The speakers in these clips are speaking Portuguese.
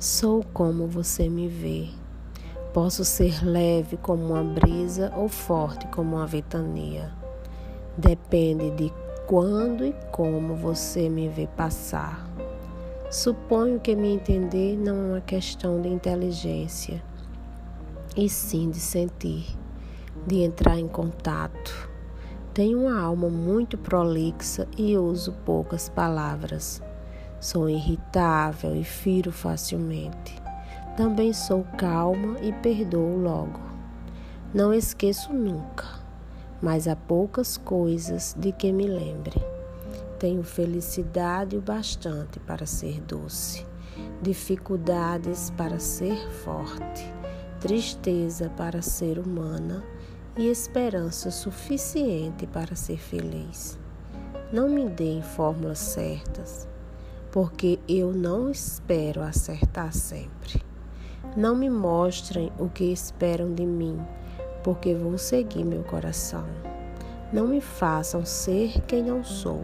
Sou como você me vê. Posso ser leve como uma brisa ou forte como uma ventania. Depende de quando e como você me vê passar. Suponho que me entender não é uma questão de inteligência, e sim de sentir, de entrar em contato. Tenho uma alma muito prolixa e uso poucas palavras. Sou irritável e firo facilmente. Também sou calma e perdoo logo. Não esqueço nunca, mas há poucas coisas de que me lembre. Tenho felicidade o bastante para ser doce, dificuldades para ser forte, tristeza para ser humana e esperança suficiente para ser feliz. Não me deem fórmulas certas porque eu não espero acertar sempre. Não me mostrem o que esperam de mim, porque vou seguir meu coração. Não me façam ser quem não sou.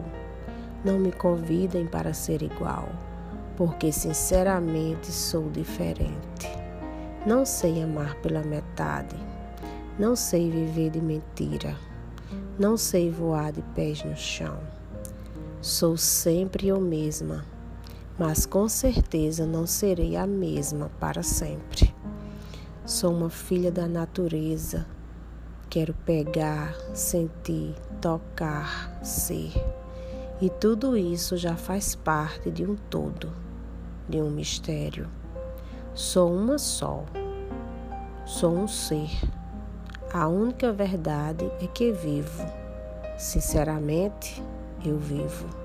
Não me convidem para ser igual, porque sinceramente sou diferente. Não sei amar pela metade. Não sei viver de mentira. Não sei voar de pés no chão. Sou sempre eu mesma mas com certeza não serei a mesma para sempre. Sou uma filha da natureza. Quero pegar, sentir, tocar, ser. E tudo isso já faz parte de um todo, de um mistério. Sou uma só. Sou um ser. A única verdade é que vivo. Sinceramente, eu vivo.